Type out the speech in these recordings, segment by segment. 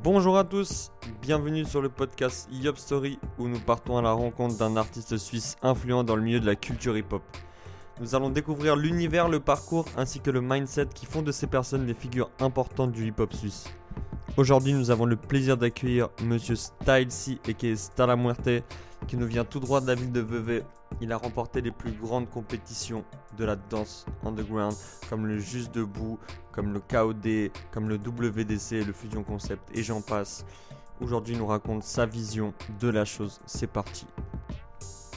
Bonjour à tous, bienvenue sur le podcast Yop Story où nous partons à la rencontre d'un artiste suisse influent dans le milieu de la culture hip-hop. Nous allons découvrir l'univers, le parcours ainsi que le mindset qui font de ces personnes des figures importantes du hip-hop suisse. Aujourd'hui, nous avons le plaisir d'accueillir Monsieur Stylesy et Stala Muerte qui nous vient tout droit de la ville de Vevey. Il a remporté les plus grandes compétitions de la danse underground comme le Juste Debout, comme le KOD, comme le WDC, le Fusion Concept et j'en passe. Aujourd'hui, nous raconte sa vision de la chose. C'est parti.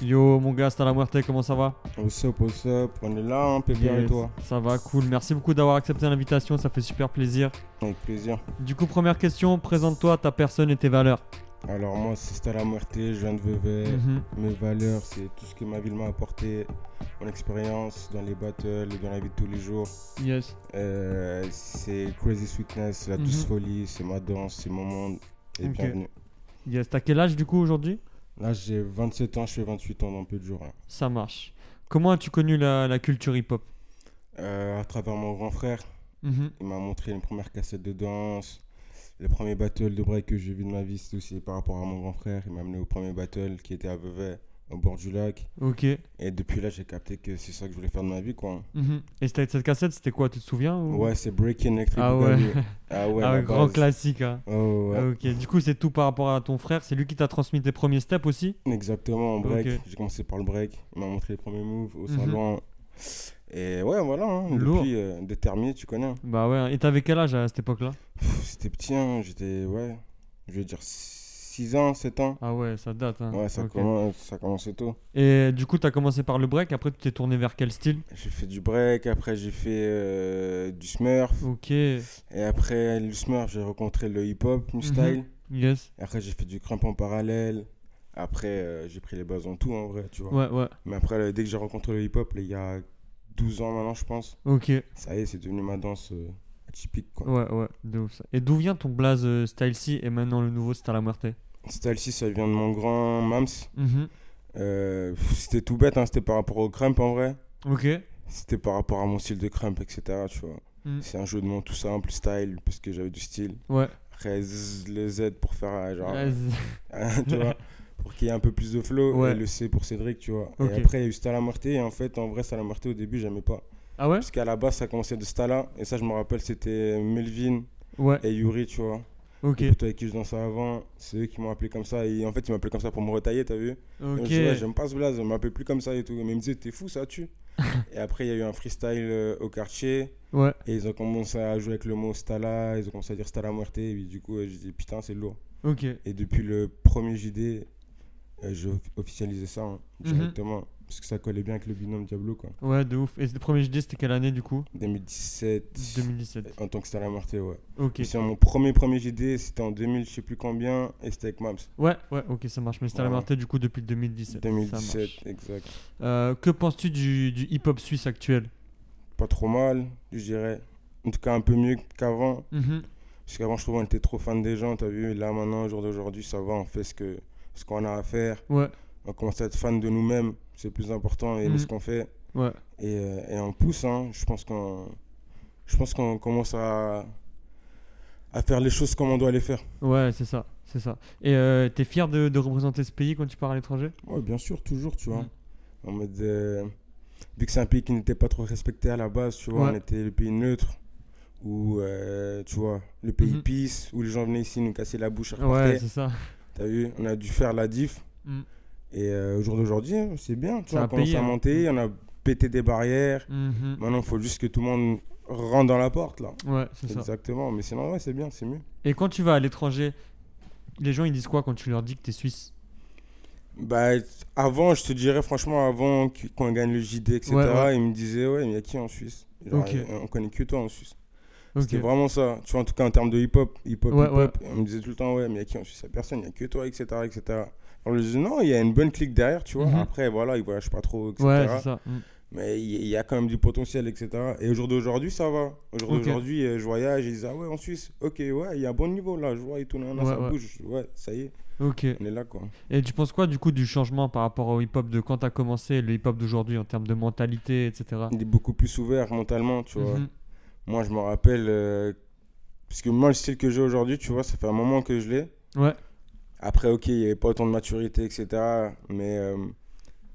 Yo mon gars, Stala Muerte, comment ça va What's up, what's up? On est là, hein, Pépère et Yes, toi Ça va, cool. Merci beaucoup d'avoir accepté l'invitation, ça fait super plaisir. Avec plaisir. Du coup, première question, présente-toi ta personne et tes valeurs. Alors moi, c'est Stella Muerte, je viens de Vevey. Mhm. Mes valeurs, c'est tout ce que ma ville m'a apporté, mon expérience dans les battles et dans la vie de tous les jours. Yes. Euh, c'est Crazy Sweetness, la douce Mhm. folie, c'est ma danse, c'est mon monde. Et bienvenue. Yes. T'as quel âge du coup aujourd'hui? Là, j'ai 27 ans, je fais 28 ans dans peu de jours. Ça marche. Comment as-tu connu la, la culture hip-hop? Euh, à travers mon grand frère, Mhm. il m'a montré les premières cassettes de danse. Le premier battle de break que j'ai vu de ma vie, c'était aussi par rapport à mon grand frère. Il m'a amené au premier battle qui était à Vevey, au bord du lac. Ok. Et depuis là, j'ai capté que c'est ça que je voulais faire de ma vie, quoi. Et c'était cette cassette, c'était quoi Tu te souviens ou- Ouais, c'est Breaking Electric Ah ouais. Ah ouais, Ah ouais, grand base. classique. hein. Oh, ouais. Ok. Du coup, c'est tout par rapport à ton frère. C'est lui qui t'a transmis tes premiers steps aussi? Exactement, en break. J'ai commencé par le break. Il m'a montré les premiers moves au Mhm. salon. Et ouais, voilà. hein. Lourd. Depuis, euh, déterminé, tu connais. hein. Bah ouais. Et t'avais quel âge à cette époque-là? C'était petit, hein. J'étais, ouais, je veux dire 6 ans, 7 ans. Ah ouais, ça date. hein. Ouais, ça, commence, ça commençait tôt. Et du coup, t'as commencé par le break. Après, tu t'es tourné vers quel style? J'ai fait du break, après j'ai fait euh, du smurf. Ok. Et après le smurf, j'ai rencontré le hip-hop, new Mhm. style. Yes. Et après, j'ai fait du cramp en parallèle. Après, euh, j'ai pris les bases en tout, en vrai, tu vois. Ouais, ouais. Mais après, dès que j'ai rencontré le hip-hop, il y a 12 ans maintenant, je pense, Ok. ça y est, c'est devenu ma danse euh, atypique, quoi. Ouais, ouais, de ouf ça. Et d'où vient ton blaze euh, Stylesy et maintenant le nouveau Stala Muerte? Style 6, ça vient de mon grand Mams. Mhm. Euh, c'était tout bête, hein, c'était par rapport au crump, en vrai. Ok. C'était par rapport à mon style de crump, etc., tu vois. Mm. C'est un jeu de mots tout simple, style, parce que j'avais du style. Ouais. Après, le Z pour faire, euh, genre, Vas-y. tu vois, pour qu'il y ait un peu plus de flow. Ouais. Et le C pour Cédric, tu vois. Ok. Et après, il y a eu Stala Muerte. Et en fait, en vrai, Stala Muerte, au début, j'aimais pas. ah ouais? Parce qu'à la base, ça commençait de Stala. Et ça, je me rappelle, c'était Melvin Ouais. et Yuri, tu vois. Ok. Les avec qui je dansais avant, c'est eux qui m'ont appelé comme ça. Et en fait, ils m'appelaient comme ça pour me retailler, t'as vu Ok. j'aime pas ce blaze, on m'appelle plus comme ça et tout. Mais ils me disaient, t'es fou, ça tue. et après, il y a eu un freestyle euh, au quartier. Ouais. Et ils ont commencé à jouer avec le mot Stala. Ils ont commencé à dire Stala Muerte. Et puis, du coup, euh, j'ai dit, putain, c'est lourd. Ok. Et depuis le premier JD, euh, j'ai off- officialisé ça hein, Mhm. directement. Parce que ça collait bien avec le binôme Diablo, quoi. Ouais, de ouf. Et le premier JD, c'était quelle année du coup? 2017. 2017. En tant que Stala Muerte, ouais. Ok. C'est mon premier premier JD, c'était en 2000, je sais plus combien, et c'était avec Mams. Ouais, ouais, ok, ça marche. Mais Ouais. Muerte du coup depuis 2017. Ça 2017, marche. exact. Euh, que penses-tu du, du hip-hop suisse actuel? Pas trop mal, je dirais. En tout cas, un peu mieux qu'avant. Mhm. Parce qu'avant, je trouvais qu'on était trop fan des gens, t'as vu. Et là, maintenant, au jour d'aujourd'hui, ça va, on fait ce que ce qu'on a à faire. Ouais, On commence à être fan de nous-mêmes, c'est plus important, et aimer Mhm. ce qu'on fait. ouais. Et, euh, et on pousse, hein. Je pense qu'on je pense qu'on commence à, à faire les choses comme on doit les faire. Ouais, c'est ça. C'est ça. Et euh, t'es fier de, de représenter ce pays quand tu pars à l'étranger? Ouais, bien sûr, toujours, tu vois. Mhm. En mode. euh, vu que c'est un pays qui n'était pas trop respecté à la base, tu vois, Ouais. on était le pays neutre. Où, euh, tu vois, le pays Mhm. peace, où les gens venaient ici nous casser la bouche et Ouais, c'est ça. T'as vu On a dû faire la diff. Mm. Et euh, au jour d'aujourd'hui, hein, c'est bien. Tu vois, a on commence à hein. monter, on a pété des barrières. Mhm. Maintenant, il faut juste que tout le monde rentre dans la porte, là. Ouais, c'est ça. Exactement. Mais sinon, ouais, c'est bien, c'est mieux. Et quand tu vas à l'étranger, les gens ils disent quoi quand tu leur dis que t'es suisse? Bah, avant, je te dirais, franchement, avant qu- qu'on gagne le JD, etc., Ouais, ouais. ils me disaient, ouais, mais il y a qui en Suisse? Genre, Ok. euh, On connaît que toi en Suisse. Ok. C'était vraiment ça. Tu vois, en tout cas, en termes de hip-hop, hip-hop, Ouais, hip-hop, on me disait tout le temps, ouais, mais il y a qui en Suisse a personne, il n'y a que toi, etc., etc. Alors, je disais, non, il y a une bonne clique derrière, tu vois. Mhm. Après, voilà, ils voyagent pas trop, etc. Ouais, c'est ça. Mm. Mais il y- a quand même du potentiel, etc. Et au jour d'aujourd'hui, ça va. Au jour d'aujourd'hui, euh, je voyage, ils disent, ah ouais, en Suisse, ok, ouais, il y a un bon niveau là, je vois, et tout, nan, Ouais, ça ouais. bouge, ouais, ça y est, Ok. on est là, quoi. Et tu penses quoi du coup du changement par rapport au hip-hop de quand t'as commencé le hip-hop d'aujourd'hui en termes de mentalité, etc. Il est beaucoup plus ouvert mentalement, tu vois. Mhm. Moi, je me rappelle, euh, Parce que moi, le style que j'ai aujourd'hui, tu vois, ça fait un moment que je l'ai. Ouais. Après, ok, il n'y avait pas autant de maturité, etc. Mais euh,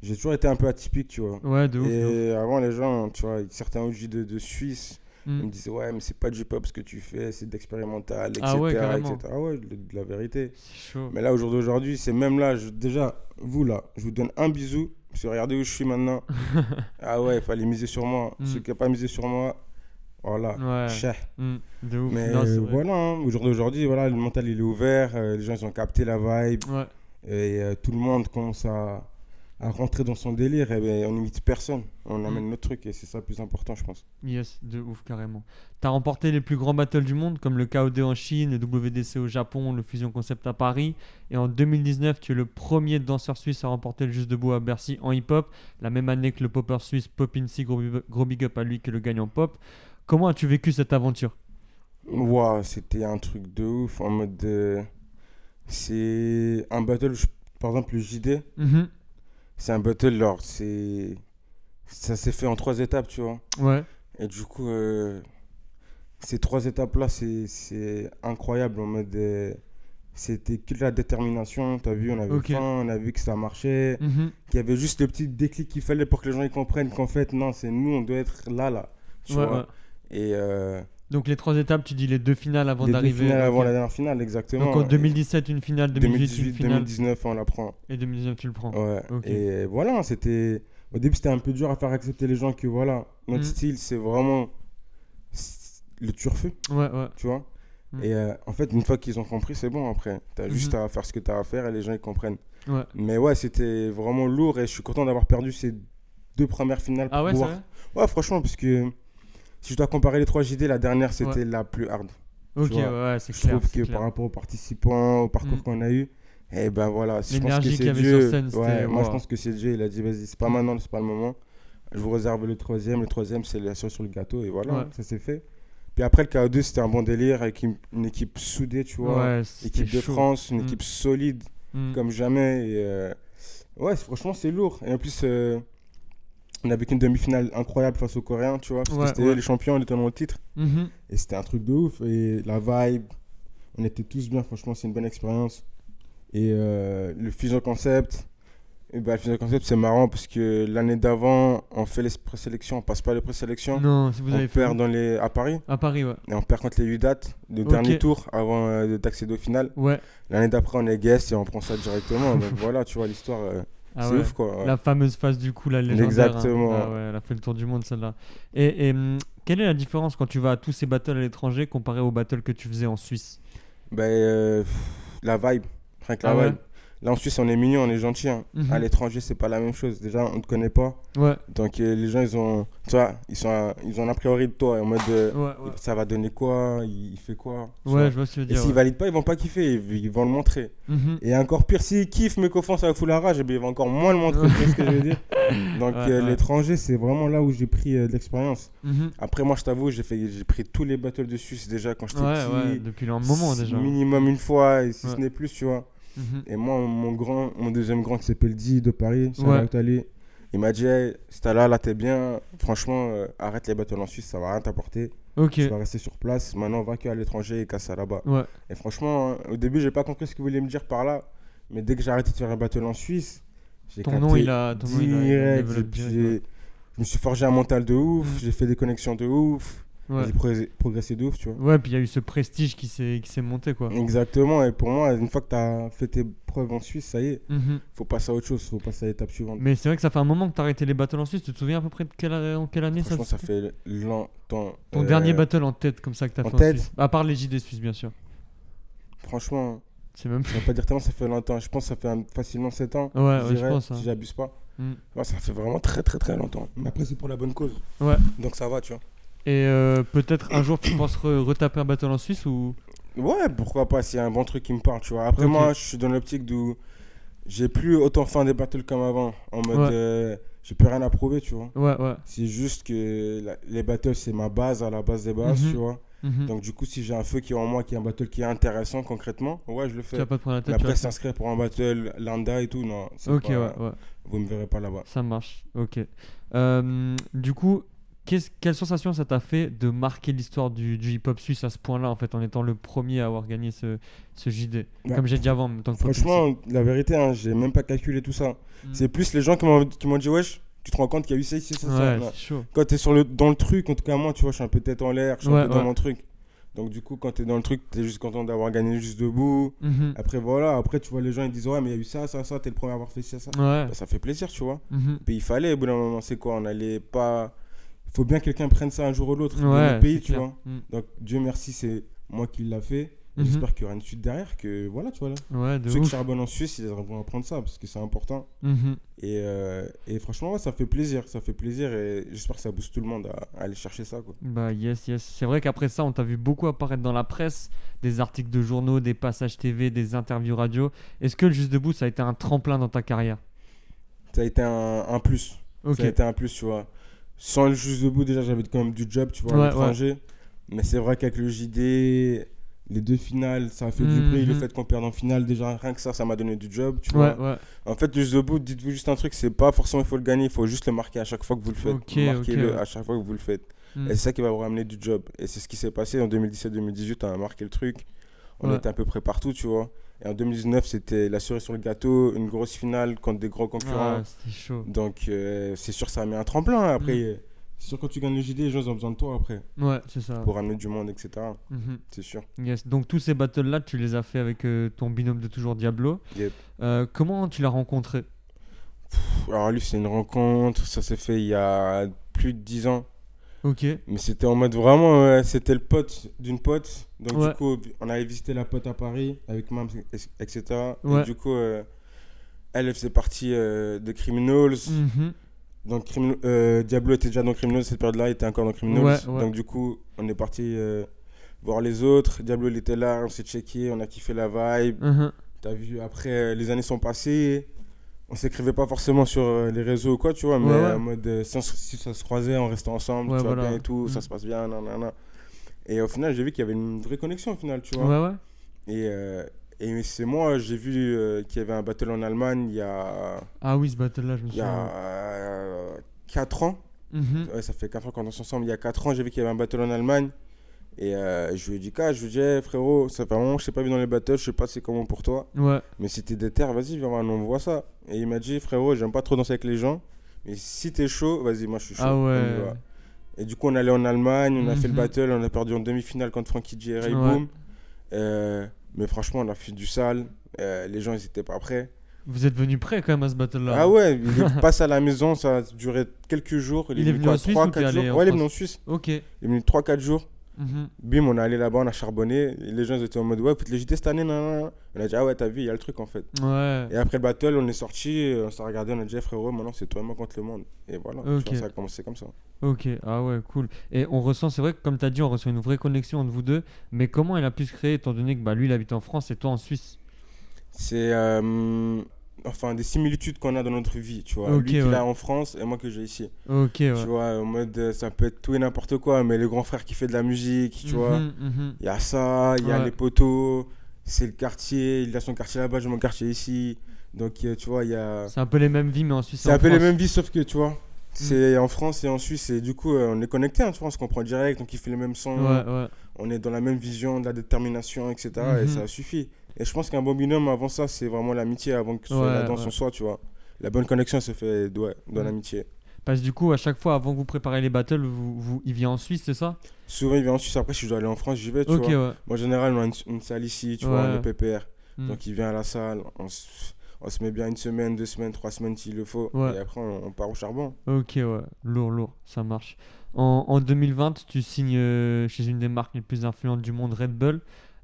j'ai toujours été un peu atypique, tu vois. Ouais, de ouf. de ouf. Et avant, les gens, tu vois, certains OG de, de Suisse, Mm. ils me disaient, ouais, mais c'est pas du pop ce que tu fais, c'est de l'expérimental, etc. Ah ouais, etc. Ah ouais, de, de la vérité. C'est chaud. Mais là, au jour d'aujourd'hui, c'est même là, je- déjà, vous là, je vous donne un bisou, parce que regardez où je suis maintenant. ah ouais, il fallait miser sur moi. Mm. Ceux qui n'ont pas misé sur moi, voilà, Ouais. chais. Mm, De ouf. Mais Non, voilà, hein, au jour d'aujourd'hui, voilà, le mental il est ouvert, euh, les gens ils ont capté la vibe, Ouais. et euh, tout le monde commence à, à rentrer dans son délire, et ben, on n'imite personne, on amène notre truc, et c'est ça le plus important, je pense. Yes, de ouf, carrément. T'as remporté les plus grands battles du monde, comme le KOD en Chine, le WDC au Japon, le Fusion Concept à Paris. Et en 2019, tu es le premier danseur suisse à remporter le Juste Debout à Bercy en hip-hop. La même année que le popper suisse Popin C, gros, gros big up à lui que le gagnant pop. Comment as-tu vécu cette aventure? Waouh, c'était un truc de ouf, en mode de... C'est un battle, je- par exemple le JD, Mhm. c'est un battle, alors c'est... Ça s'est fait en trois étapes, tu vois. Ouais, Et du coup, euh, ces trois étapes-là, c'est, c'est incroyable. En mode, euh, c'était que la détermination. T'as vu, on avait faim, on a vu que ça marchait, Mhm. qu'il y avait juste le petit déclic qu'il fallait pour que les gens ils comprennent qu'en fait, non, c'est nous, on doit être là, là. Tu Ouais, vois ouais. Et euh, Donc les trois étapes, tu dis les deux finales avant les deux d'arriver. finales ok. avant la dernière finale, exactement. Donc en Et 2017, une finale, 2018, une finale, 2019, on la prend. et 2019, tu le prends. Ouais. Et voilà, c'était. Au début, c'était un peu dur à faire accepter les gens que voilà, notre Mm. style, c'est vraiment le turfu. Ouais, ouais. tu vois? Mm. Et euh, en fait, une fois qu'ils ont compris, c'est bon après. T'as Mhm. juste à faire ce que t'as à faire et les gens ils comprennent. Ouais. Mais ouais, c'était vraiment lourd et je suis content d'avoir perdu ces deux premières finales. Ah pour ouais, c'est pouvoir- vrai? Ouais, franchement, parce que si je dois comparer les trois JD, la dernière c'était la plus hard. Ok, ouais, c'est Je clair. trouve c'est que clair. par rapport aux participants, au parcours Mm. qu'on a eu, et ben voilà, je pense que c'est Dieu. sur scène, ouais, moi je pense que c'est Dieu, il a dit vas-y, c'est pas maintenant, c'est pas le moment. Je vous réserve le troisième, le troisième c'est la sur le gâteau et voilà, ça s'est fait. Puis après le KO2 c'était un bon délire avec une, équipe soudée, tu vois. Équipe de chaud. France, une Mm. équipe solide Mm. comme jamais. Et, euh, ouais, franchement, c'est lourd. Et en plus, euh, on avait qu'une demi-finale incroyable face aux Coréens, tu vois. Parce Ouais, que c'était ouais. les champions, on était dans le titre. Mhm. Et c'était un truc de ouf. Et la vibe, on était tous bien. Franchement, c'est une bonne expérience. Et euh, le Fusion Concept, et bah, le Fusion Concept, c'est marrant parce que l'année d'avant, on fait les présélections, on passe pas les présélections. Non, si vous on avez fait perd dans les... à Paris. à Paris, ouais. Et on perd contre les 8 dates, le dernier tour avant euh, d'accéder au final. Ouais. L'année d'après, on est guest et on prend ça directement. Donc voilà, tu vois, l'histoire, euh, Ah c'est ouais. ouf quoi. ouais. La fameuse phase du coup, la légendaire. hein. Exactement. Ah ouais, elle a fait le tour du monde celle-là. Et, et, hum, quelle est la différence quand tu vas à tous ces battles à l'étranger comparé aux battles que tu faisais en Suisse? Ben, euh, pff, la vibe, rien que la Ah vibe. Là en Suisse, on est mignon, on est gentil. hein. Mhm. À l'étranger, c'est pas la même chose. Déjà, on te connaît pas. Ouais, Donc euh, les gens, ils ont, tu vois, ils, sont, ils ont un a priori de toi en mode euh, ouais, ouais. ça va donner quoi, il, il fait quoi? Ouais, vois? je vois ce que tu veux Et dire. s'ils ouais. valident pas, ils vont pas kiffer, ils, ils vont le montrer. Mhm. Et encore pire, s'ils kiffent mais qu'au fond ça fout la rage, eh bien, ils vont encore moins le montrer, ce que je veux dire? Donc euh, l'étranger, c'est vraiment là où j'ai pris de l'expérience. Mhm. Après, moi, je t'avoue, j'ai fait, j'ai pris tous les battles de Suisse déjà quand j'étais petit. depuis un moment déjà. Minimum une fois, et si ce n'est plus, tu vois. Mhm. Et moi, mon grand, mon deuxième grand qui s'appelle Di de Paris, Ouais. il m'a dit, hey, t'es là, là, t'es bien. Franchement, euh, arrête les battles en Suisse, ça va rien t'apporter. Tu vas rester sur place. Maintenant, va qu'à l'étranger et casse ça là-bas. Ouais. Et franchement, hein, au début, j'ai pas compris ce qu'il voulait me dire par là. Mais dès que j'ai arrêté de faire un battle en Suisse, j'ai Ton nom, il a. Ton nom, il a- il direct. direct, Je me suis forgé un mental de ouf, Mm. j'ai fait des connexions de ouf, Ouais. j'ai progressé, progressé de ouf, tu vois. Ouais, puis il y a eu ce prestige qui s'est qui s'est monté quoi. Exactement, et pour moi, une fois que tu as fait tes preuves en Suisse, ça y est, Mhm. faut passer à autre chose, faut passer à l'étape suivante. Mais c'est vrai que ça fait un moment que t'as arrêté les battles en Suisse. Tu te souviens à peu près de quelle, en quelle année ça Franchement, ça fait longtemps. Ton Euh, dernier battle en tête comme ça que t'as en fait tête en Suisse. À part les JD Suisses bien sûr. Franchement, C'est même. je vais pas dire tellement, ça fait longtemps. Je pense que ça fait facilement 7 ans. Ouais, ouais, je pense, hein. Si j'abuse pas. Mm. Ouais, ça fait vraiment très très très longtemps. Mais après, c'est pour la bonne cause. Ouais. Donc ça va, tu vois. Et euh, peut-être un jour tu penses re- retaper un battle en Suisse ou? Ouais, pourquoi pas, a un bon truc qui me parle, tu vois. Après, moi, je suis dans l'optique d'où j'ai plus autant faim des battles comme avant. En mode, Ouais. euh, j'ai plus rien à prouver, tu vois. Ouais, ouais. C'est juste que la- les battles, c'est ma base à la base des bases, Mhm. tu vois. Mhm. Donc, du coup, si j'ai un feu qui est en moi, qui est un battle qui est intéressant concrètement, ouais, je le tu fais. vas pas te prendre la tête. tu après, s'inscrire pour un battle lambda et tout, non. c'est Ok, pas- ouais, ouais. Vous me verrez pas là-bas. Ça marche. Ok. Euh, du coup, quelle sensation ça t'a fait de marquer l'histoire du, du hip-hop suisse à ce point-là, en fait, en étant le premier à avoir gagné ce, ce JD Bah, Comme j'ai dit avant, en même temps que Pop Franchement, la vérité, hein, j'ai même pas calculé tout ça. Mm. C'est plus les gens qui m'ont dit, wesh, tu te rends compte qu'il y a eu ça, ici, ça, ça. Chaud. Quand t'es sur le, dans le truc, en tout cas moi, tu vois, je suis un peu tête en l'air, je suis Ouais, un peu dans mon truc. Donc du coup, quand t'es dans le truc, t'es juste content d'avoir gagné juste debout. Mhm. Après voilà, après tu vois les gens ils disent ouais mais il y a eu ça, ça, ça, t'es le premier à avoir fait ça, ça. Bah, ça fait plaisir, tu vois. Mhm. Puis il fallait au bout d'un moment, c'est quoi? On allait pas. Faut bien que quelqu'un prenne ça un jour ou l'autre dans Ouais, le pays, tu clair. vois. Mm. Donc Dieu merci, c'est moi qui l'a fait. Mhm. J'espère qu'il y aura une suite derrière, que voilà, tu vois là. Ouais, de Ceux qui ouf. charbonnent en Suisse, ils vont apprendre ça parce que c'est important. Mhm. Et, euh, et franchement, ouais, ça fait plaisir, ça fait plaisir et j'espère que ça booste tout le monde à, à aller chercher ça, quoi. Bah yes, yes. C'est vrai qu'après ça, on t'a vu beaucoup apparaître dans la presse, des articles de journaux, des passages TV, des interviews radio. Est-ce que le Juste Debout, ça a été un tremplin dans ta carrière? Ça a été un, un plus. Ok. Ça a été un plus, tu vois. Sans le juste debout, déjà, j'avais quand même du job, tu vois, Ouais, à l'étranger. Mais c'est vrai qu'avec le JD, les deux finales, ça a fait du bruit. Le Mhm. fait qu'on perde en finale, déjà, rien que ça, ça m'a donné du job, tu Ouais, vois. En fait, le juste debout, dites-vous juste un truc, c'est pas forcément il faut le gagner, il faut juste le marquer à chaque fois que vous le faites. Marquez-le à chaque fois que vous le faites. Mm. Et c'est ça qui va vous ramener du job. Et c'est ce qui s'est passé en 2017-2018, on a marqué le truc. On était à peu près partout, tu vois. Et en 2019, c'était la cerise sur le gâteau, une grosse finale contre des gros concurrents. Ah, c'était chaud. Donc, euh, c'est sûr, ça a mis un tremplin. Après, Mm. c'est sûr, quand tu gagnes le JD, les gens ont besoin de toi après Ouais, c'est ça. pour ramener du monde, etc. Mhm. C'est sûr. Yes. Donc tous ces battles-là, tu les as fait avec euh, ton binôme de toujours Diablo. Yep. Euh, comment tu l'as rencontré? Pff, Alors, lui, c'est une rencontre. Ça s'est fait il y a plus de 10 ans. Ok. Mais c'était en mode vraiment, ouais, c'était le pote d'une pote. Donc, Ouais. du coup, on avait visité la pote à Paris avec Mams, etc. Ouais. Et du coup, euh, elle, faisait partie euh, de Criminals. Mhm. Donc, Crimin- euh, Diablo était déjà dans Criminals cette période-là, il était encore dans Criminals. Ouais. Donc, du coup, on est parti euh, voir les autres. Diablo, il était là, on s'est checké, on a kiffé la vibe. Mhm. T'as vu, après, euh, les années sont passées. On s'écrivait pas forcément sur euh, les réseaux ou quoi, tu vois, mais Ouais, ouais. en mode, euh, si, on se- si ça se croisait, on restait ensemble, Ouais, tu vois voilà. bien et tout, ça Mm. se passe bien, nanana. Et au final, j'ai vu qu'il y avait une vraie connexion au final, tu vois. Ouais, ouais. Et, euh, et c'est moi, j'ai vu euh, qu'il y avait un battle en Allemagne il y a, Ah oui, ce battle-là, je me il y souviens. a 4 ans. Mhm. Ça fait 4 ans qu'on est ensemble. Il y a 4 ans, j'ai vu qu'il y avait un battle en Allemagne. Et euh, je lui ai dit, je lui ai dit, Eh, frérot, ça fait un moment que je t'ai pas vu dans les battles, je sais pas c'est comment pour toi. Ouais. Mais si t'es déter, vas-y, viens voir, on voit ça. Et il m'a dit, frérot, j'aime pas trop danser avec les gens. Mais si t'es chaud, vas-y, moi je suis chaud. Ah ouais. Et du coup, on allait en Allemagne, on a fait le Mhm. battle, on a perdu en demi-finale contre Frankie J et Ray Ouais. Boom. Euh, mais franchement, on a fait du sale. Euh, les gens, ils étaient pas prêts. Vous êtes venu prêt quand même à ce battle-là. Ah ouais, il est passé à la maison, ça a duré quelques jours. Il est venu en Suisse ou t'es 3-4 allé jours. en Ouais, il est venu en Suisse. Ok. Il est venu 3-4 jours. Mhm. Bim, on est allé là-bas, on a charbonné. Les gens étaient en mode, ouais, faut te les jeter cette année. nan, nan. On a dit, ah ouais, t'as vu, il y a le truc en fait. Ouais. Et après le battle, on est sorti, on s'est regardé, on a dit, Eh, frérot, maintenant c'est toi et moi contre le monde. Et voilà, tu Ok. vois, ça a commencé comme ça. Ok, ah ouais, cool. Et on ressent, c'est vrai que comme tu as dit, on ressent une vraie connexion entre vous deux. Mais comment elle a pu se créer étant donné que bah, lui, il habite en France et toi en Suisse? C'est euh, enfin des similitudes qu'on a dans notre vie, tu vois. Ok, Lui qui ouais. l'a en France et moi que j'ai ici. Ok, ouais. Tu vois, en mode, euh, ça peut être tout et n'importe quoi, mais le grand frère qui fait de la musique, tu vois. Mhm, mhm. Il y a ça, il y a Ouais. les poteaux, c'est le quartier, il a son quartier là-bas, j'ai mon quartier ici. Donc, euh, tu vois, il y a. C'est un peu les mêmes vies, mais en Suisse. C'est un peu les mêmes vies, sauf que, tu vois, c'est en France et en Suisse, et du coup, euh, on est connectés, hein, tu vois, on se comprend direct, on kiffe les mêmes sons, Ouais, ouais. on est dans la même vision, de la détermination, etc. Et Mhm. ça suffit. Et je pense qu'un bon binôme, avant ça, c'est vraiment l'amitié, avant que ce soit Ouais, la danse ouais. en soi, tu vois. La bonne connexion se fait ouais, dans l'amitié. Parce que du coup, à chaque fois, avant que vous préparez les battles, vous, vous, il vient en Suisse, c'est ça? Souvent, il vient en Suisse, après, si je dois aller en France, j'y vais, tu vois. Moi, en général, on a une, une salle ici, tu vois, est PPR. Mm. Donc il vient à la salle, on se, on se met bien une semaine, deux semaines, trois semaines s'il le faut. Et après on, on part au charbon. Ok, ouais. Lourd, lourd. Ça marche. En, en 2020, tu signes euh, chez une des marques les plus influentes du monde, Red Bull.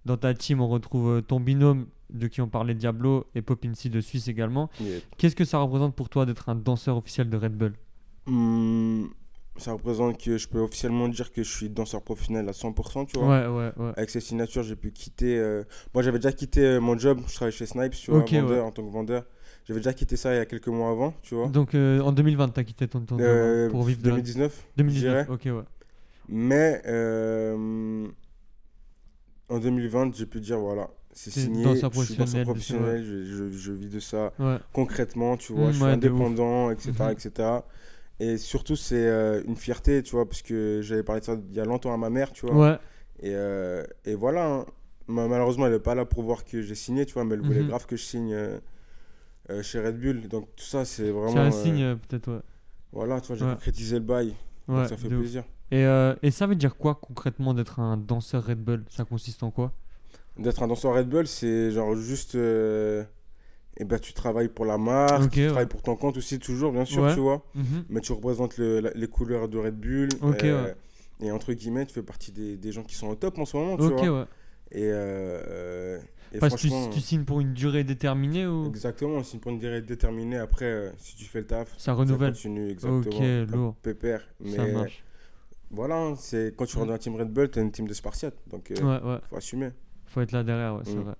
Dans ta team, on retrouve euh, ton binôme de qui on parlait, Diablo, et Popincy de Suisse également. Qu'est-ce que ça représente pour toi d'être un danseur officiel de Red Bull? Hum, ça représente que je peux officiellement dire que je suis danseur professionnel à 100%, tu vois. Ouais, ouais, ouais. Avec ces signatures, j'ai pu quitter. euh, Moi j'avais déjà quitté euh, mon job, je travaillais chez Snipes, tu vois, vendeur, en tant que vendeur. J'avais déjà quitté ça il y a quelques mois avant, tu vois. Donc euh, en 2020, t'as quitté ton, ton Euh, hein, pour vivre de la- 2019. 2019. je Ok, ouais. Mais en 2020, j'ai pu dire voilà, c'est signé, je suis danseur professionnel, je, je- je vis de ça Ouais. concrètement, tu vois, je suis ouais, de ouf. indépendant, etc., etc. Et surtout, c'est euh, une fierté, tu vois, parce que j'avais parlé de ça il y a longtemps à ma mère, tu vois. Ouais, Et, euh, et voilà, hein. Ma- malheureusement, elle n'est pas là pour voir que j'ai signé, tu vois, mais elle voulait Mhm. grave que je signe euh, chez Red Bull. Donc tout ça, c'est vraiment. c'est un signe peut-être, ouais. Voilà, tu vois, j'ai concrétisé le bail. donc ça fait ouf. Et, euh, et ça veut dire quoi concrètement d'être un danseur Red Bull? Ça consiste en quoi? D'être un danseur Red Bull, c'est genre juste. euh, eh ben, tu travailles pour la marque, tu ouais. travailles pour ton compte aussi, toujours, bien sûr, Ouais. tu vois. Mhm. Mais tu représentes le- la- les couleurs de Red Bull. Euh, ouais. Et entre guillemets, tu fais partie des, des gens qui sont au top en ce moment, tu Ok, vois. ouais. Et, euh, et Parce que tu, tu signes pour une durée déterminée ou? Exactement, c'est pour une durée déterminée. Après, si tu fais le taf, ça ça renouvelle continue exactement. Ok, lourd. Pépère. Ça Mais marche. Voilà, hein, c'est quand tu rentres dans la team Red Bull, t'as une team de Spartiates. Donc, euh, Ouais, ouais. faut assumer. Faut être là derrière, ouais, c'est Mm. vrai.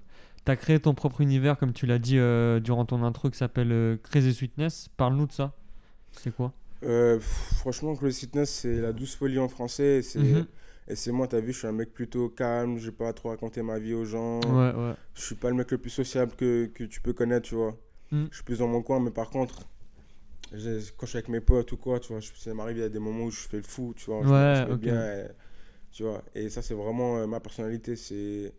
T'as créé ton propre univers, comme tu l'as dit euh, durant ton intro, qui s'appelle euh, Crazy Sweetness. Parle-nous de ça. C'est quoi? Euh, franchement, Close Fitness, c'est la douce folie en français. Et c'est Mhm. et c'est moi, t'as vu, je suis un mec plutôt calme. Je vais pas trop raconter ma vie aux gens. Ouais, ouais. Je suis pas le mec le plus sociable que, que tu peux connaître, tu vois. Mm. Je suis plus dans mon coin, mais par contre, quand je suis avec mes potes ou quoi, tu vois, je- ça m'arrive, il y a des moments où je fais le fou, tu vois. je Ouais, je me ok. bien, et- tu vois. Et ça, c'est vraiment euh, ma personnalité. C'est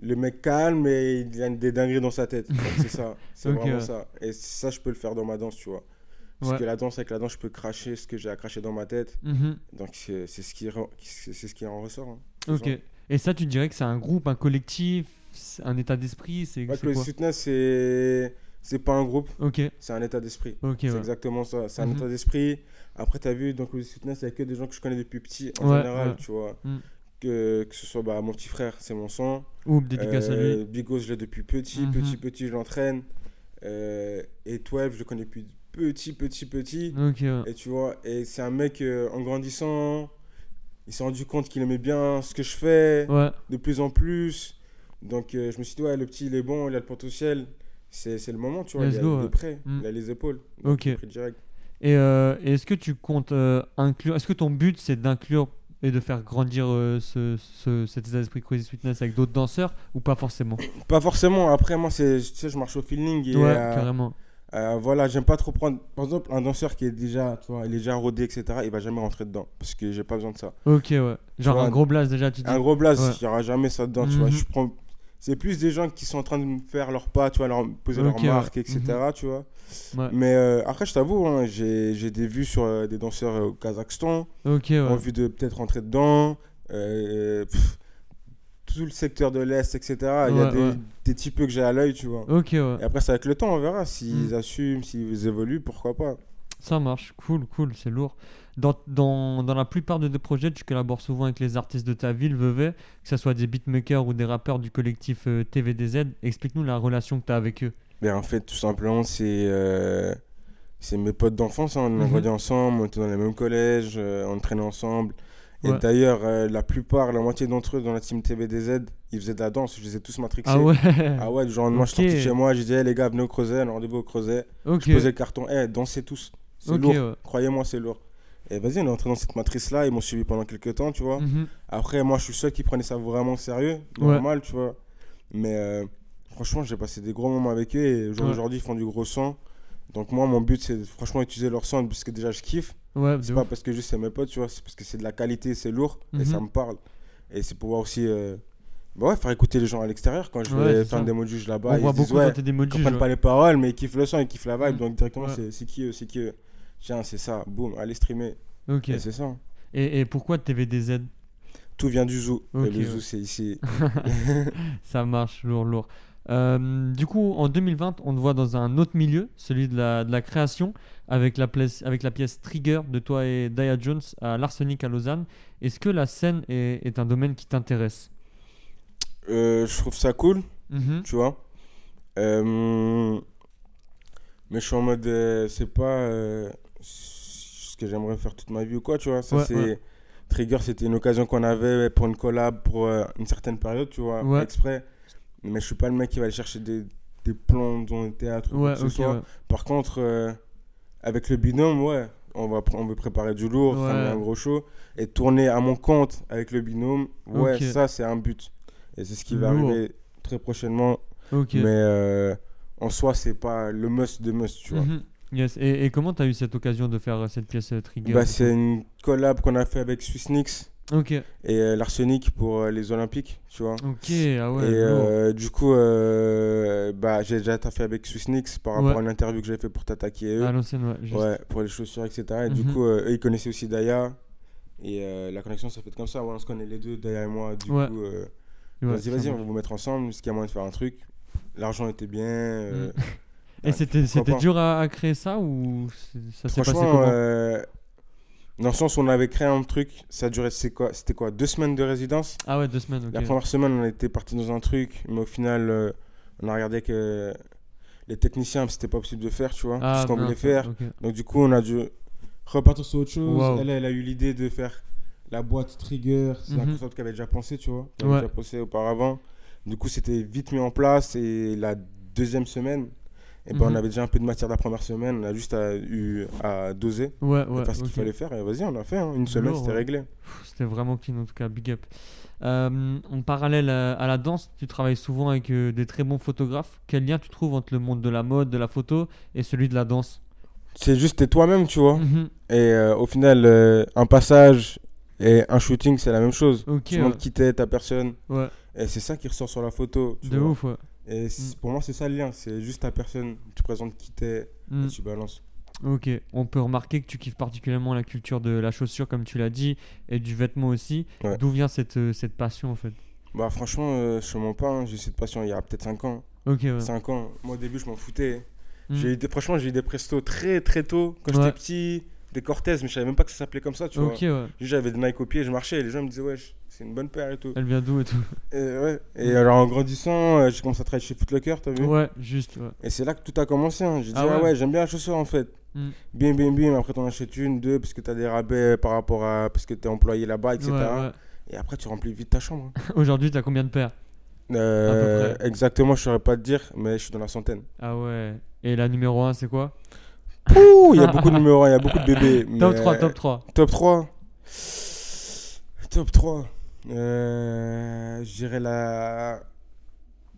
le mec calme et il a des dingueries dans sa tête. C'est ça. C'est vraiment ouais. ça. Et ça, je peux le faire dans ma danse, tu vois. Parce Ouais. que la danse, avec la danse, je peux cracher ce que j'ai à cracher dans ma tête. Mhm. Donc, c'est ce, qui ce qui en ressort. hein. Ok. Et ça, tu dirais que c'est un groupe, un collectif, un état d'esprit C'est Ouais, quoi? Fitness, c'est c'est pas un groupe, Ok, c'est un état d'esprit. ok, C'est ouais. exactement ça. C'est un Mhm. état d'esprit. Après, tu as vu, donc le fitness, il n'y a que des gens que je connais depuis petit, en Ouais, général, ouais. tu vois. Mm. Que, que ce soit bah, mon petit frère, c'est mon sang. Oup, dédicace à Euh, lui. Bigos, je l'ai depuis petit, Mhm. petit, petit, je l'entraîne. Euh, et Twelve, je le connais depuis petit, petit, petit. Ok, ouais. Et tu vois, et c'est un mec, euh, en grandissant, il s'est rendu compte qu'il aimait bien ce que je fais, Ouais, de plus en plus. Donc, euh, je me suis dit, ouais, le petit, il est bon, il a le potentiel. C'est le moment, tu vois. Let's il, a- go, il ouais. est prêt, Mm. il a les épaules. Ok. direct. Et, euh, et est-ce que tu comptes euh, inclure. Est-ce que ton but c'est d'inclure et de faire grandir euh, ce, ce- cet état d'esprit Crazy Sweetness avec d'autres danseurs ou pas forcément? Pas forcément. Après, moi, c'est, tu sais, je marche au feeling. Et, Ouais, carrément. voilà, j'aime pas trop prendre. Par exemple, un danseur qui est déjà, tu vois, il est déjà rodé, etc., il va jamais rentrer dedans. Parce que j'ai pas besoin de ça. Ok, ouais. Genre vois, un gros blast déjà, tu dis. Un gros blaze, Ouais. il y aura jamais ça dedans, tu vois. Mhm. Je prends. C'est plus des gens qui sont en train de me faire leurs pas, tu vois, leur, poser Ok, leur ouais. marque, etc., Mhm. tu vois. Ouais. Mais euh, après, je t'avoue, hein, j'ai, des vues sur euh, des danseurs euh, au Kazakhstan, ouais. envie de peut-être rentrer dedans. euh, pff, tout le secteur de l'Est, etc. Il y a des, des petits peu que j'ai à l'œil, tu vois. Et après, c'est avec le temps, on verra. S'ils Mm. assument, s'ils évoluent, pourquoi pas. Ça marche, cool, cool, c'est lourd. Dans, dans, dans la plupart de tes projets, tu collabores souvent avec les artistes de ta ville, Vevey, que ce soit des beatmakers ou des rappeurs du collectif euh, TVDZ. Explique-nous la relation que tu as avec eux. Mais en fait, tout simplement, c'est euh, mes potes d'enfance. hein. On a Mhm. ensemble, on était dans les mêmes collèges, euh, on traînait ensemble. Et Ouais. d'ailleurs, euh, la plupart, la moitié d'entre eux dans la team TVDZ, ils faisaient de la danse. Je les ai tous matrixés. Ah ouais Ah ouais, au lendemain, je suis sorti chez moi, j'ai dit, hey, les gars, venez au creuset, on rendez-vous au creuset. Ok, Je posais le carton, hey, dansez tous. C'est lourd. ouais. Croyez-moi, c'est lourd. Et vas-y, on est entré dans cette matrice-là, ils m'ont suivi pendant quelques temps, tu vois. Mhm. Après, moi, je suis seul qui prenait ça vraiment au sérieux, Ouais. normal, tu vois. Mais euh, franchement, j'ai passé des gros moments avec eux et au jour Ouais. d'aujourd'hui, ils font du gros sang. Donc, moi, mon but, c'est franchement utiliser leur sang parce que déjà, je kiffe. Ouais, C'est pas ouf. parce que juste c'est mes potes, tu vois, c'est parce que c'est de la qualité, c'est lourd Mhm. et ça me parle. Et c'est pouvoir aussi euh, bah ouais, faire écouter les gens à l'extérieur. Quand je Ouais, vais c'est faire ça. des juge là-bas, On ils voit disent, beaucoup ouais, tes démos ils comprennent pas les paroles, mais ils kiffent le son, ils kiffent la vibe. Mm. Donc, directement, Ouais. c'est c'est qui eux, c'est qui eux? Tiens, c'est ça, boum, allez streamer. Ok. Et c'est ça. Et, et pourquoi TVDZ Tout vient du zoo. Et le ouais. zoo, c'est ici. Ça marche, lourd, lourd. Euh, du coup, en 2020, on te voit dans un autre milieu, celui de la, de la création, avec la, pièce, avec la pièce Trigger de toi et Daya Jones à l'Arsenic à Lausanne. Est-ce que la scène est, est un domaine qui t'intéresse? Euh, je trouve ça cool. Mhm. tu vois. Euh, mais je suis en mode, c'est pas ce que j'aimerais faire toute ma vie ou quoi, tu vois. Ça, Ouais, c'est. ouais. Trigger, c'était une occasion qu'on avait pour une collab pour euh, une certaine période, tu vois, Ouais. exprès. Mais je suis pas le mec qui va aller chercher des, des plans dans le théâtre ou quoi que ce soit. Par contre, euh, avec le binôme, ouais, on va, on veut préparer du lourd, ramener un gros show. Et tourner à mon compte avec le binôme, ouais, ça, c'est un but. Et c'est ce qui va arriver très prochainement mais euh, en soi, c'est pas le must de must, tu vois. Mhm. Yes. Et, et comment tu as eu cette occasion de faire euh, cette pièce euh, Trigger Bah, c'est une collab qu'on a fait avec Swissnix Ok. et euh, l'Arsenic pour euh, les Olympiques, tu vois. Ok, ah ouais. et euh, du coup, bah, j'ai déjà taffé avec Swissnix par rapport Ouais. à une interview que j'avais fait pour t'attaquer eux. à l'ancienne, ouais. juste. Ouais, pour les chaussures, etc. Et du Mhm. coup, eux, ils connaissaient aussi Daya. Et la connexion s'est faite comme ça. Ouais, on se connaît les deux, Daya et moi. Du Ouais. coup, Ouais, vas-y, ça vas-y, on va vous mettre ensemble. Parce qu'il y a moyen de faire un truc. L'argent était bien. Mm. Et c'était dur à, à créer ça ou ça s'est passé comment euh, dans le sens où on avait créé un truc, ça durait, c'est quoi C'était quoi Deux semaines de résidence? Ah ouais, deux semaines, ok. La première semaine, on était parti dans un truc, mais au final, euh, on a regardé que les techniciens, c'était pas possible de faire, tu vois, Ah, ce qu'on voulait faire. Donc du coup, on a dû repartir sur autre chose. Wow. Elle, elle a eu l'idée de faire la boîte Trigger. C'est un Mhm. concept qu'elle avait déjà pensé, tu vois. qu'elle Ouais. avait déjà pensé auparavant. Du coup, c'était vite mis en place. Et la deuxième semaine, eh ben, Mhm. on avait déjà un peu de matière la première semaine. On a juste à, eu à doser, Ouais, et ouais. faire ce qu'il fallait faire. Et vas-y, on l'a fait. hein. Une semaine, c'était ouais. réglé. C'était vraiment clean en tout cas, big up. Euh, en parallèle à, la danse, tu travailles souvent avec euh, des très bons photographes. Quel lien tu trouves entre le monde de la mode, de la photo et celui de la danse? C'est juste t'es toi-même, tu vois. Mhm. Et euh, au final, un passage et un shooting, c'est la même chose. Ok, Tu montres qui t'es, ta personne. Ouais, Et c'est ça qui ressort sur la photo. tu de vois. ouf, ouais. Et c- pour moi, c'est ça le lien. C'est juste ta personne. Tu présentes qui t'es Mm. et tu balances. Ok, on peut remarquer que tu kiffes particulièrement la culture de la chaussure, comme tu l'as dit, et du vêtement aussi. Ouais. D'où vient cette, euh, cette passion en fait? Bah, franchement, euh, je mens pas. hein, J'ai cette passion il y a peut-être 5 ans. Ok, ouais. 5 ans. Moi, au début, je m'en foutais. Mm. J'ai eu des, franchement, j'ai eu des prestos très très tôt. Quand Ouais. j'étais petit, des Cortez, mais je savais même pas que ça s'appelait comme ça, tu vois. ouais. J'avais des Nike au pied, je marchais et les gens me disaient, wesh, c'est une bonne paire et tout. Elle vient d'où et tout Et, ouais. et alors, en grandissant, euh, j'ai commencé à travailler chez Footlocker, t'as vu? Ouais, juste, ouais. Et c'est là que tout a commencé. hein. J'ai dit, Ah ah ouais ouais, j'aime bien la chaussure en fait. Mm. Bim, bim, bim. Après, t'en achètes une, deux, parce que t'as des rabais par rapport à. parce que t'es employé là-bas, etc. Ouais, ouais. Et après, tu remplis vite ta chambre. hein. Aujourd'hui, t'as combien de paires? Euh, près. exactement, je saurais pas te dire, mais je suis dans la centaine. Ah ouais. Et la numéro 1, c'est quoi? Ouh, il y a beaucoup de numéros 1, il y a beaucoup de bébés. Top mais- 3, top 3. Top 3. Top 3. Euh, je dirais la.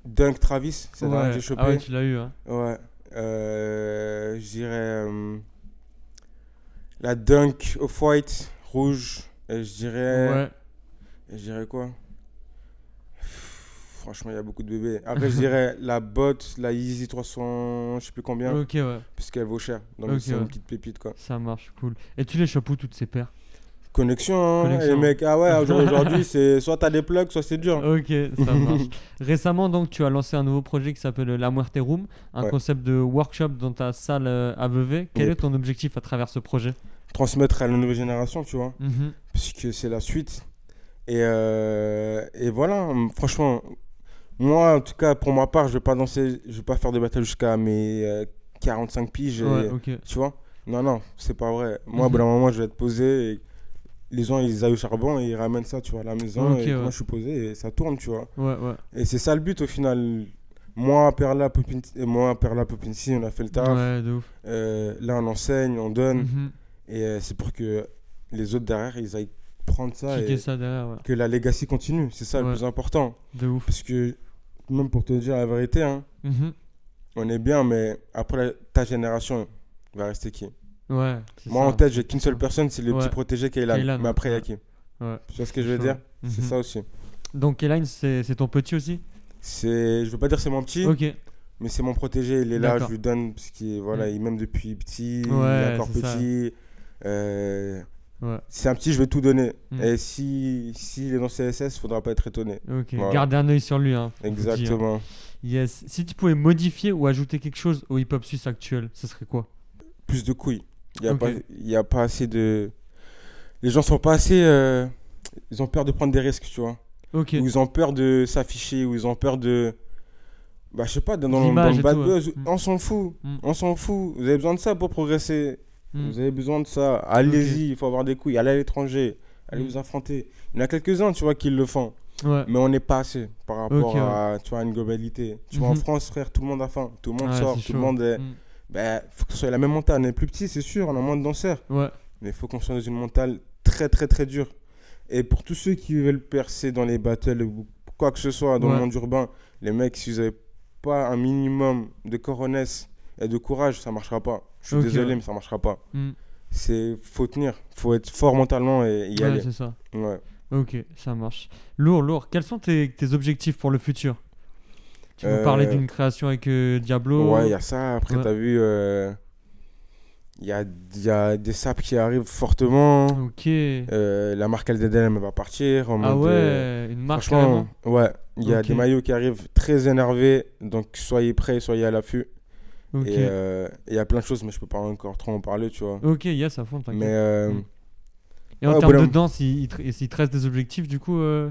Dunk Travis, c'est que j'ai chopé. Ah ouais, tu l'as eu, hein. Ouais. Euh, je dirais euh, la Dunk Off-White rouge. Et je dirais. Ouais. et je dirais quoi? Franchement, il y a beaucoup de bébés. Après, je dirais la botte, la Yeezy 300, je sais plus combien, Ok, ouais. puisqu'elle vaut cher. Donc, c'est ouais. une petite pépite, quoi. Ça marche, cool. Et tu les chopes où toutes ces paires? Connexion, hein, Connexion. les mecs. Ah ouais, aujourd'hui, c'est soit t'as des plugs, soit c'est dur. Ok, ça marche. Récemment, donc, tu as lancé un nouveau projet qui s'appelle La Muerte Room, un Ouais. concept de workshop dans ta salle euh, à Vevey. Quel Yep. est ton objectif à travers ce projet? Transmettre à la nouvelle génération, tu vois. Puisque c'est la suite. Et, euh, et voilà, franchement, moi, en tout cas, pour ma part, je vais pas danser, je vais pas faire de battle jusqu'à mes euh, 45 piges. et- Ouais, ok. Tu vois Non, non, c'est pas vrai. Moi, au Mhm. bout d'un moment, je vais être posé et les gens, ils aillent au charbon et ils ramènent ça, tu vois, à la maison. Ok, et ouais. moi, je suis posé et ça tourne, tu vois. Ouais, ouais. Et c'est ça le but au final. Moi, Perla, Popin, et moi, Perla, Popinci, on a fait le taf. Ouais, de ouf. Euh, là, on enseigne, on donne. Mhm. Et euh, c'est pour que les autres derrière, ils aillent prendre ça Kicker et ça derrière, ouais. que la legacy continue. C'est ça Ouais. le plus important. De ouf. Parce que, même pour te dire la vérité, hein, Mhm. on est bien, mais après ta génération, il va rester qui? Ouais. c'est Moi, ça. en tête, j'ai qu'une seule personne, c'est le Ouais. petit protégé Kaylan. Kaylan, Mais après, il y a qui? Ouais. Tu vois ce que je veux dire? C'est Mhm. ça aussi. Donc, Keline, c'est c'est ton petit aussi? C'est, je veux pas dire c'est mon petit, Ok. mais c'est mon protégé. Il est là, je lui donne parce qu'il voilà, Mm. il m'aime depuis petit, il est encore c'est petit. Euh, Ouais. c'est un petit, je vais tout donner. Mm. Et si s'il est dans CSS, faudra pas être étonné. Ok. Voilà. Gardez un œil sur lui. Hein. Exactement. Yes. Si tu pouvais modifier ou ajouter quelque chose au hip-hop suisse actuel, ce serait quoi? Plus de couilles. Il y a Ok. pas, il y a pas assez de. Les gens sont pas assez. euh, Ils ont peur de prendre des risques, tu vois. Ok. Ou ils ont peur de s'afficher, ou ils ont peur de. Bah, je sais pas, dans, dans le bad tout, buzz, Mm. on s'en fout. Mm. On s'en fout. Vous avez besoin de ça pour progresser. Hmm. Vous avez besoin de ça. Allez-y, il faut avoir des couilles. Allez à l'étranger. Allez Mm. vous affronter. Il y en a quelques-uns, tu vois, qui le font. Ouais. Mais on n'est pas assez par rapport ouais. à, tu vois, une globalité. Tu vois, en Mhm. France, frère, tout le monde a faim. Tout le monde sort. Tout le monde est. Hmm. Ben, faut que ce soit la même mentale. On est plus petit, c'est sûr. On a moins de danseurs. Ouais. Mais il faut qu'on soit dans une mentale très, très, très dure. Et pour tous ceux qui veulent percer dans les battles ou quoi que ce soit dans le monde urbain, les mecs, si vous n'avez pas un minimum de coronesse et de courage, ça marchera pas. Je suis désolé, ouais. mais ça marchera pas. Hmm. C'est faut tenir, faut être fort mentalement et y Ouais, aller. c'est ça. Ouais. Ok, ça marche. Lourd, lourd. Quels sont tes, tes objectifs pour le futur? Tu nous Euh, parlais d'une création avec euh, Diablo. Ouais, il y a ça. Après, Ouais. t'as vu, euh, il y, a, y a des saps qui arrivent fortement. Ok. Euh, la marque LDDM elle va partir. En ah mode, ouais, une marque franchement, carrément? ouais. Il y a des maillots qui arrivent très énervés. Donc, soyez prêts, soyez à l'affût. Et euh, il y a plein de choses, mais je peux pas encore trop en parler, tu vois. Ok, yes, à fond, t'inquiète. Mais euh, Mm. Et en ouais, termes de danse, il, il te, il te reste des objectifs du coup euh,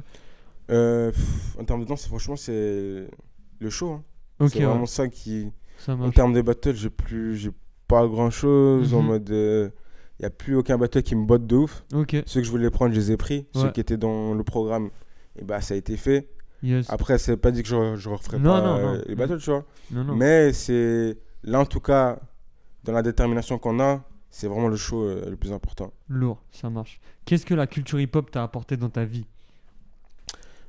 euh, pff, en termes de danse, franchement, c'est le show. hein. C'est ouais, vraiment ça qui. ça En termes de battle, j'ai plus, j'ai pas grand chose. En Mhm. mode, il y a plus aucun battle qui me botte de ouf. Ceux que je voulais prendre, je les ai pris. Ouais. Ceux qui étaient dans le programme, et bah ça a été fait. yes. Après, c'est pas dit que je, je referai Non, pas non, euh, non. les battles, tu vois. non, non. Mais c'est là, en tout cas, dans la détermination qu'on a, c'est vraiment le show euh, le plus important. Lourd, ça marche. Qu'est-ce que la culture hip-hop t'a apporté dans ta vie?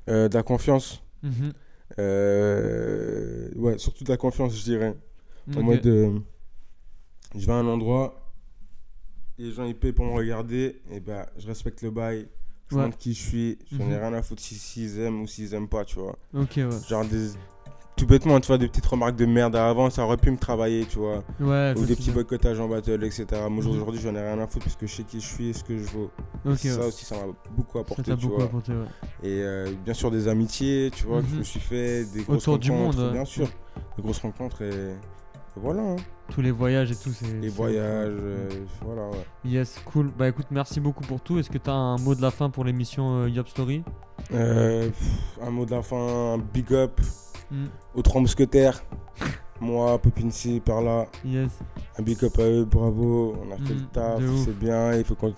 Euh, de la confiance. Mhm. euh, ouais, surtout de la confiance, je dirais. En mode, je vais à un endroit, les gens ils payent pour me regarder, et bah je respecte le bail, je Ouais. montre qui je suis, j'en ai Mhm. rien à foutre si- s'ils aiment ou s'ils aiment pas, tu vois. Ok, ouais. Genre des. Tout bêtement, tu vois, des petites remarques de merde avant, ça aurait pu me travailler, tu vois. Ouais, Ou des petits boycottages en battle, etc. Moi Mhm. aujourd'hui, j'en ai rien à foutre parce que je sais qui je suis et ce que je vaux. Ça ouais. aussi, ça m'a beaucoup Ça apporté, tu beaucoup vois. apporté, ouais. Et euh, bien sûr, des amitiés, tu vois, que je Mhm. me suis fait, des grosses Autour du monde, bien sûr. Des grosses rencontres et, et voilà. hein. Tous les voyages et tout, c'est. Les voyages, euh, voilà, ouais. Yes, cool. Bah écoute, merci beaucoup pour tout. Est-ce que t'as un mot de la fin pour l'émission euh, Yop Story? Euh, pff, un mot de la fin, un big up Hmm, aux trois mousquetaires. Moi, Popinci, par là. Yes. Un big up à eux, bravo. On a fait Mm, le taf, de ouf. c'est bien. Il faut qu'on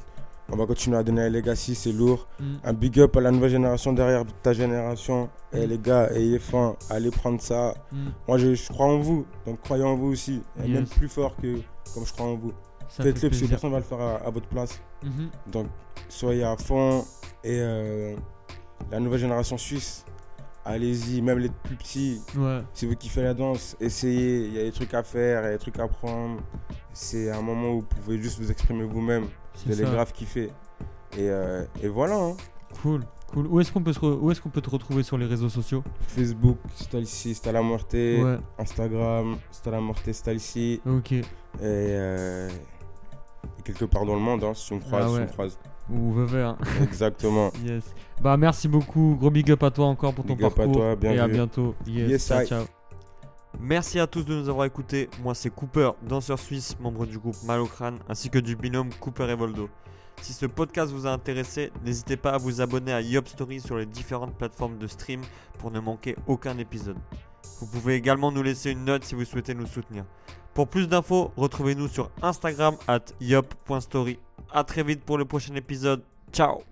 on va continuer à donner un legacy, c'est lourd. Hmm, Un big up à la nouvelle génération derrière ta génération. Et Mm. les gars, ayez faim, allez prendre ça. Moi, je, je crois en vous, donc croyez en vous aussi. Et Yes. même plus fort que comme je crois en vous. Faites-le parce que personne va le faire à, à votre place. Mhm. Donc, soyez à fond. Et euh, la nouvelle génération suisse, allez-y, même les plus petits. Ouais. Si vous kiffez la danse, essayez. Il y a des trucs à faire, il y a des trucs à prendre. C'est un moment où vous pouvez juste vous exprimer vous-même. C'est Vous allez grave kiffer. Et, euh, et voilà. hein. Cool. Cool. Où est-ce qu'on peut, se où qu'on peut te retrouver sur les réseaux sociaux? Facebook, Stalcy, Stala Muerte. Ouais. Instagram, Stala Muerte, Stalcy. Ok. Et, euh, et quelque part dans le monde, hein, si tu me croises, Ah si me croises. Ou Vevey. hein. Exactement. Yes. Bah merci beaucoup. Gros big up à toi encore pour ton Big up à parcours. toi, bien et à bientôt. Yes. Yes, ciao, I. ciao. Merci à tous de nous avoir écoutés. Moi, c'est Cooper, danseur suisse, membre du groupe Malocrane, ainsi que du binôme Cooper et Voldo. Si ce podcast vous a intéressé, n'hésitez pas à vous abonner à Yop Story sur les différentes plateformes de stream pour ne manquer aucun épisode. Vous pouvez également nous laisser une note si vous souhaitez nous soutenir. Pour plus d'infos, retrouvez-nous sur Instagram at yop.story. A très vite pour le prochain épisode. Ciao